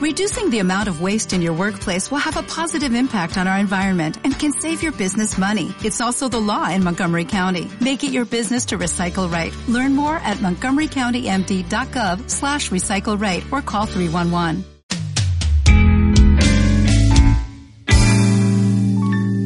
Reducing the amount of waste in your workplace will have a positive impact on our environment and can save your business money. It's also the law in Montgomery County. Make it your business to recycle right. Learn more at montgomerycountymd.gov slash recycle right or call 311.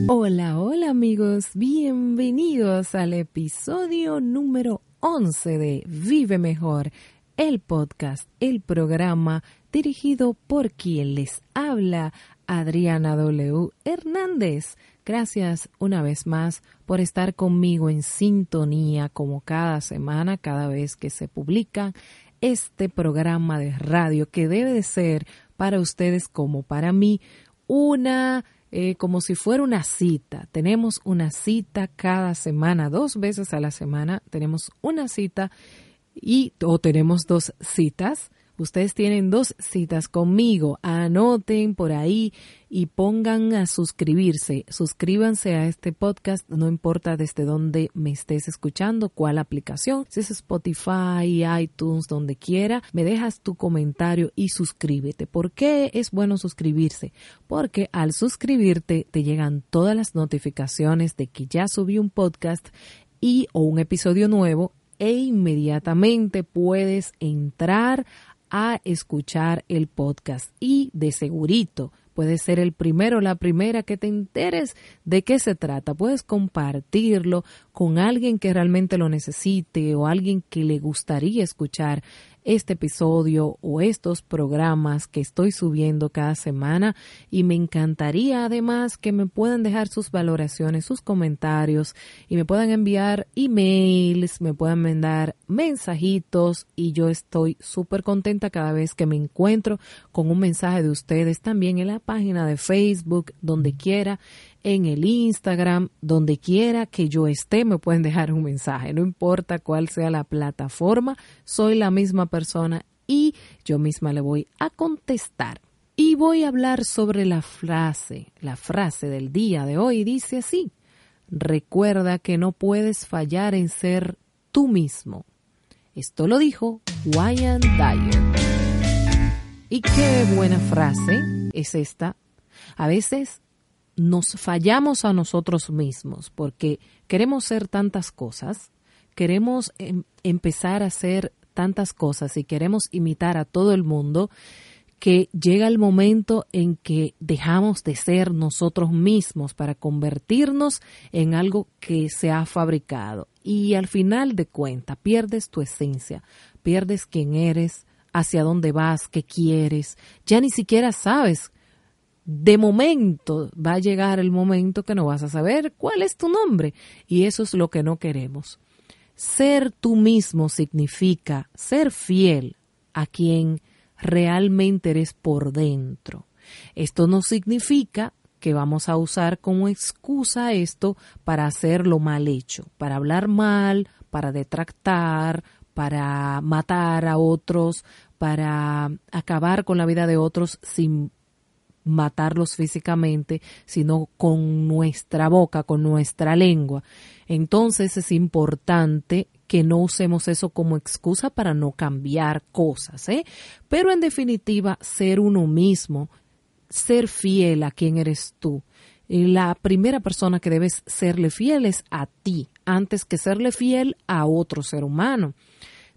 Hola, hola amigos, bienvenidos al episodio número 11 de Vive Mejor, el podcast, el programa dirigido por quien les habla, Adriana W. Hernández. Gracias una vez más por estar conmigo en sintonía como cada semana, cada vez que se publica este programa de radio que debe de ser para ustedes como para mí una eh, como si fuera una cita. Tenemos una cita cada semana, dos veces a la semana tenemos una cita y o tenemos dos citas Ustedes tienen dos citas conmigo. Anoten por ahí y pongan a suscribirse. Suscríbanse a este podcast, no importa desde dónde me estés escuchando, cuál aplicación, si es Spotify, iTunes, donde quiera. Me dejas tu comentario y suscríbete. ¿Por qué es bueno suscribirse? Porque al suscribirte te llegan todas las notificaciones de que ya subí un podcast y o un episodio nuevo e inmediatamente puedes entrar a escuchar el podcast y de segurito puedes ser el primero o la primera que te enteres de qué se trata. Puedes compartirlo con alguien que realmente lo necesite o alguien que le gustaría escuchar este episodio o estos programas que estoy subiendo cada semana. Y me encantaría además que me puedan dejar sus valoraciones, sus comentarios y me puedan enviar emails, me puedan mandar mensajitos y yo estoy súper contenta cada vez que me encuentro con un mensaje de ustedes también en la página de Facebook, donde quiera en el Instagram, donde quiera que yo esté, me pueden dejar un mensaje, no importa cuál sea la plataforma, soy la misma persona y yo misma le voy a contestar. Y voy a hablar sobre la frase, la frase del día de hoy dice así, recuerda que no puedes fallar en ser tú mismo. Esto lo dijo Wyan Dyer. Y qué buena frase es esta. A veces nos fallamos a nosotros mismos porque queremos ser tantas cosas, queremos em, empezar a hacer tantas cosas y queremos imitar a todo el mundo que llega el momento en que dejamos de ser nosotros mismos para convertirnos en algo que se ha fabricado. Y al final de cuenta pierdes tu esencia, pierdes quién eres, hacia dónde vas, qué quieres, ya ni siquiera sabes de momento va a llegar el momento que no vas a saber cuál es tu nombre y eso es lo que no queremos. Ser tú mismo significa ser fiel a quien realmente eres por dentro. Esto no significa que vamos a usar como excusa esto para hacer lo mal hecho, para hablar mal, para detractar, para matar a otros, para acabar con la vida de otros sin matarlos físicamente, sino con nuestra boca, con nuestra lengua. Entonces es importante que no usemos eso como excusa para no cambiar cosas, ¿eh? Pero en definitiva, ser uno mismo, ser fiel a quien eres tú. Y la primera persona que debes serle fiel es a ti, antes que serle fiel a otro ser humano.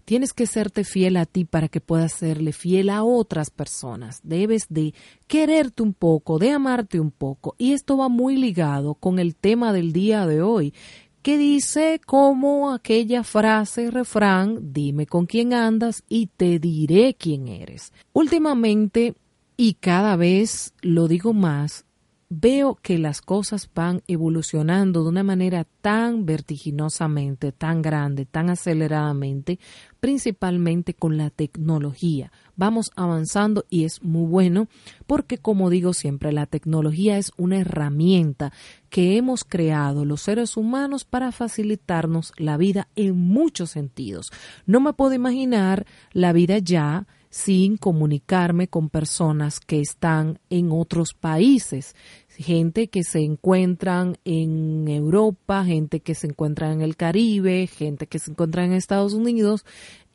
Tienes que serte fiel a ti para que puedas serle fiel a otras personas. Debes de quererte un poco, de amarte un poco. Y esto va muy ligado con el tema del día de hoy, que dice como aquella frase, refrán, dime con quién andas y te diré quién eres. Últimamente, y cada vez lo digo más, veo que las cosas van evolucionando de una manera tan vertiginosamente, tan grande, tan aceleradamente, principalmente con la tecnología. Vamos avanzando y es muy bueno porque, como digo siempre, la tecnología es una herramienta que hemos creado los seres humanos para facilitarnos la vida en muchos sentidos. No me puedo imaginar la vida ya sin comunicarme con personas que están en otros países, gente que se encuentran en Europa, gente que se encuentra en el Caribe, gente que se encuentra en Estados Unidos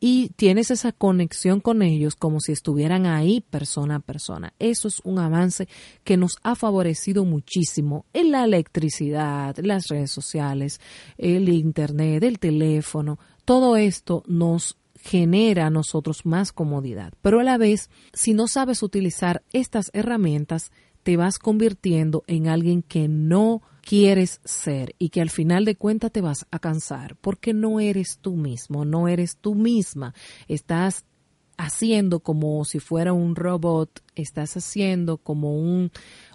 y tienes esa conexión con ellos como si estuvieran ahí persona a persona. Eso es un avance que nos ha favorecido muchísimo en la electricidad, las redes sociales, el internet, el teléfono. Todo esto nos genera a nosotros más comodidad. Pero a la vez, si no sabes utilizar estas herramientas, te vas convirtiendo en alguien que no quieres ser y que al final de cuentas te vas a cansar porque no eres tú mismo, no eres tú misma. Estás haciendo como si fuera un robot, estás haciendo como un,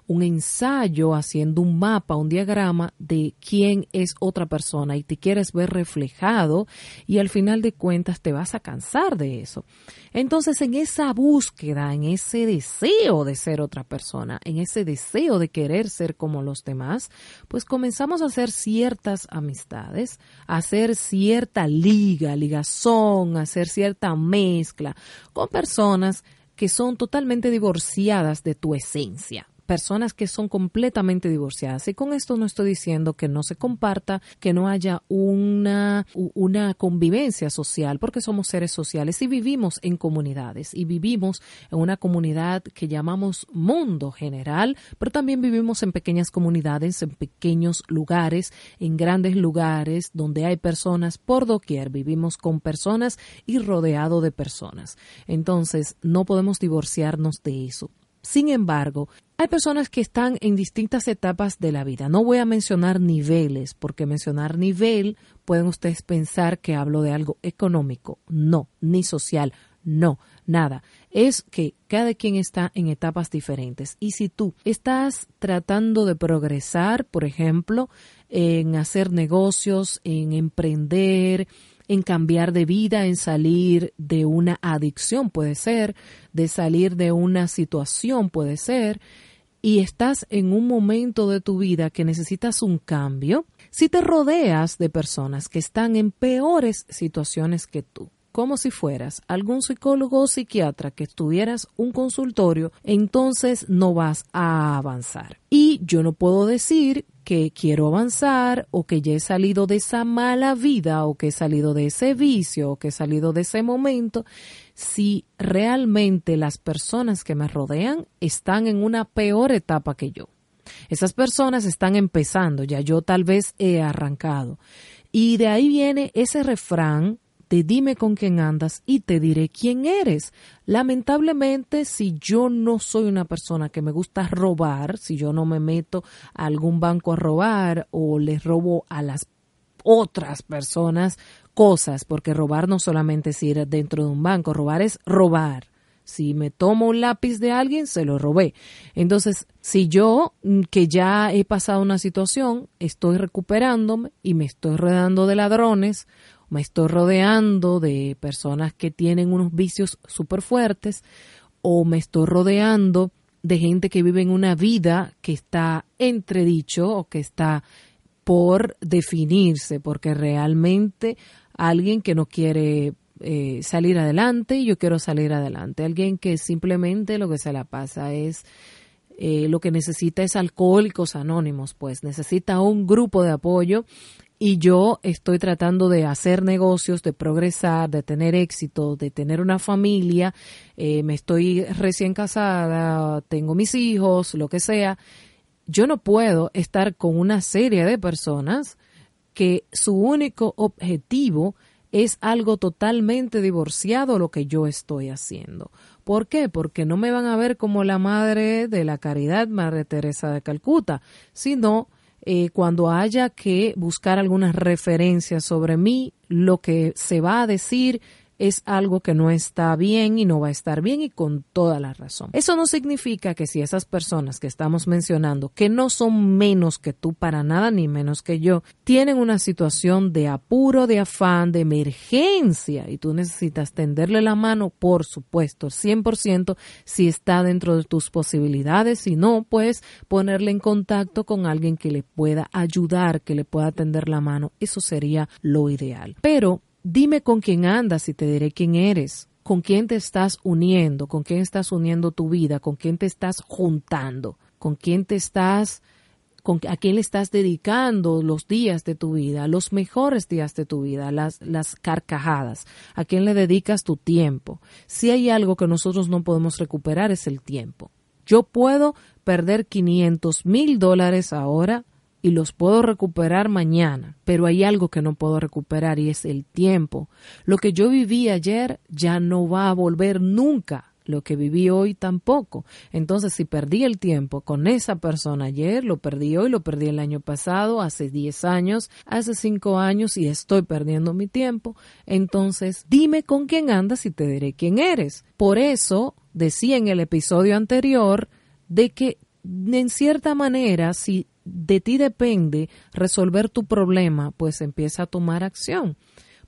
un ensayo, haciendo un mapa, un diagrama de quién es otra persona y te quieres ver reflejado y al final de cuentas te vas a cansar de eso. Entonces en esa búsqueda, en ese deseo de ser otra persona, en ese deseo de querer ser como los demás, pues comenzamos a hacer ciertas amistades, a hacer cierta liga, ligazón, a hacer cierta mezcla con personas que son totalmente divorciadas de tu esencia personas que son completamente divorciadas. Y con esto no estoy diciendo que no se comparta, que no haya una, una convivencia social, porque somos seres sociales y vivimos en comunidades y vivimos en una comunidad que llamamos mundo general, pero también vivimos en pequeñas comunidades, en pequeños lugares, en grandes lugares donde hay personas por doquier. Vivimos con personas y rodeado de personas. Entonces, no podemos divorciarnos de eso. Sin embargo, hay personas que están en distintas etapas de la vida. No voy a mencionar niveles, porque mencionar nivel pueden ustedes pensar que hablo de algo económico. No, ni social. No, nada. Es que cada quien está en etapas diferentes. Y si tú estás tratando de progresar, por ejemplo, en hacer negocios, en emprender, en cambiar de vida, en salir de una adicción, puede ser, de salir de una situación, puede ser, y estás en un momento de tu vida que necesitas un cambio, si te rodeas de personas que están en peores situaciones que tú, como si fueras algún psicólogo o psiquiatra que estuvieras un consultorio, entonces no vas a avanzar. Y yo no puedo decir que quiero avanzar o que ya he salido de esa mala vida o que he salido de ese vicio o que he salido de ese momento si realmente las personas que me rodean están en una peor etapa que yo. Esas personas están empezando, ya yo tal vez he arrancado. Y de ahí viene ese refrán te dime con quién andas y te diré quién eres. Lamentablemente, si yo no soy una persona que me gusta robar, si yo no me meto a algún banco a robar o les robo a las otras personas cosas, porque robar no solamente es ir dentro de un banco, robar es robar. Si me tomo un lápiz de alguien, se lo robé. Entonces, si yo, mm, que ya he pasado una situación, estoy recuperándome y me estoy rodeando de ladrones me estoy rodeando de personas que tienen unos vicios súper fuertes o me estoy rodeando de gente que vive en una vida que está entredicho o que está por definirse, porque realmente alguien que no quiere eh, salir adelante y yo quiero salir adelante, alguien que simplemente lo que se la pasa es eh, lo que necesita es alcohólicos anónimos, pues necesita un grupo de apoyo y yo estoy tratando de hacer negocios, de progresar, de tener éxito, de tener una familia, eh, me estoy recién casada, tengo mis hijos, lo que sea, yo no puedo estar con una serie de personas que su único objetivo es algo totalmente divorciado lo que yo estoy haciendo. ¿Por qué? Porque no me van a ver como la madre de la caridad, Madre Teresa de Calcuta, sino eh, cuando haya que buscar algunas referencias sobre mí, lo que se va a decir es algo que no está bien y no va a estar bien y con toda la razón. Eso no significa que si esas personas que estamos mencionando, que no son menos que tú para nada ni menos que yo, tienen una situación de apuro, de afán, de emergencia y tú necesitas tenderle la mano, por supuesto, 100% si está dentro de tus posibilidades, si no, pues ponerle en contacto con alguien que le pueda ayudar, que le pueda tender la mano, eso sería lo ideal. Pero Dime con quién andas y te diré quién eres, con quién te estás uniendo, con quién estás uniendo tu vida, con quién te estás juntando, con quién te estás a quién le estás dedicando los días de tu vida, los mejores días de tu vida, las, las carcajadas, a quién le dedicas tu tiempo. Si hay algo que nosotros no podemos recuperar es el tiempo. Yo puedo perder 500 mil dólares ahora y los puedo recuperar mañana, pero hay algo que no puedo recuperar y es el tiempo. Lo que yo viví ayer ya no va a volver nunca lo que viví hoy tampoco. Entonces, si perdí el tiempo con esa persona ayer, lo perdí hoy, lo perdí el año pasado, hace 10 años, hace 5 años y estoy perdiendo mi tiempo, entonces dime con quién andas y te diré quién eres. Por eso decía en el episodio anterior de que en cierta manera, si de ti depende resolver tu problema, pues empieza a tomar acción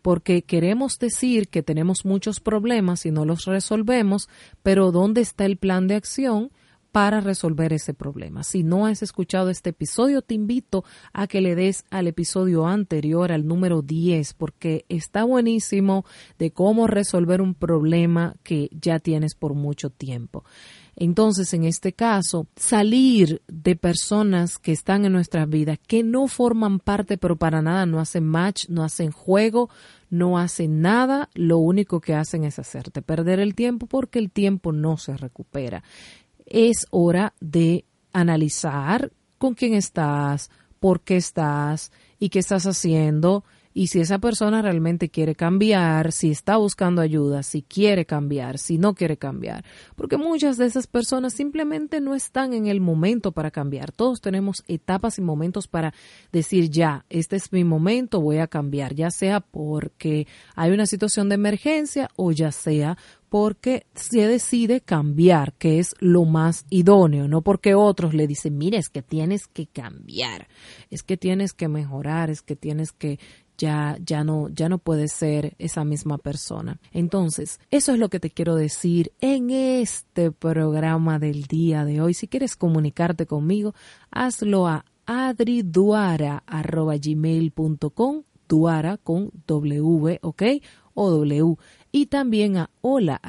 porque queremos decir que tenemos muchos problemas y no los resolvemos, pero ¿dónde está el plan de acción? para resolver ese problema. Si no has escuchado este episodio, te invito a que le des al episodio anterior, al número 10, porque está buenísimo de cómo resolver un problema que ya tienes por mucho tiempo. Entonces, en este caso, salir de personas que están en nuestras vidas, que no forman parte, pero para nada no hacen match, no hacen juego, no hacen nada, lo único que hacen es hacerte perder el tiempo porque el tiempo no se recupera. Es hora de analizar con quién estás, por qué estás y qué estás haciendo y si esa persona realmente quiere cambiar, si está buscando ayuda, si quiere cambiar, si no quiere cambiar. Porque muchas de esas personas simplemente no están en el momento para cambiar. Todos tenemos etapas y momentos para decir ya, este es mi momento, voy a cambiar, ya sea porque hay una situación de emergencia o ya sea porque se decide cambiar, que es lo más idóneo, no porque otros le dicen, mira, es que tienes que cambiar, es que tienes que mejorar, es que tienes que ya, ya no, ya no puedes ser esa misma persona. Entonces, eso es lo que te quiero decir en este programa del día de hoy. Si quieres comunicarte conmigo, hazlo a adriduara.gmail.com, duara con W, ¿ok? O W. Y también a hola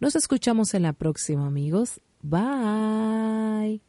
Nos escuchamos en la próxima, amigos. Bye.